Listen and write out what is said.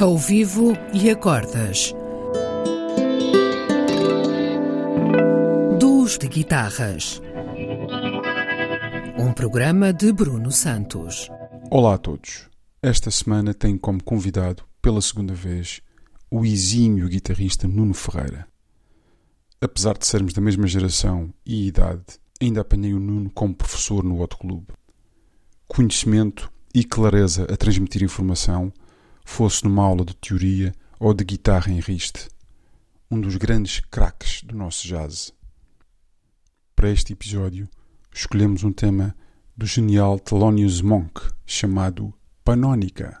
ao vivo e a cordas. Duos de guitarras. Um programa de Bruno Santos. Olá a todos. Esta semana tenho como convidado, pela segunda vez, o exímio guitarrista Nuno Ferreira. Apesar de sermos da mesma geração e idade, ainda apanhei o Nuno como professor no outro clube. Conhecimento e clareza a transmitir informação, fosse numa aula de teoria ou de guitarra em riste, um dos grandes craques do nosso jazz. Para este episódio, escolhemos um tema do genial Thelonious Monk chamado Panónica.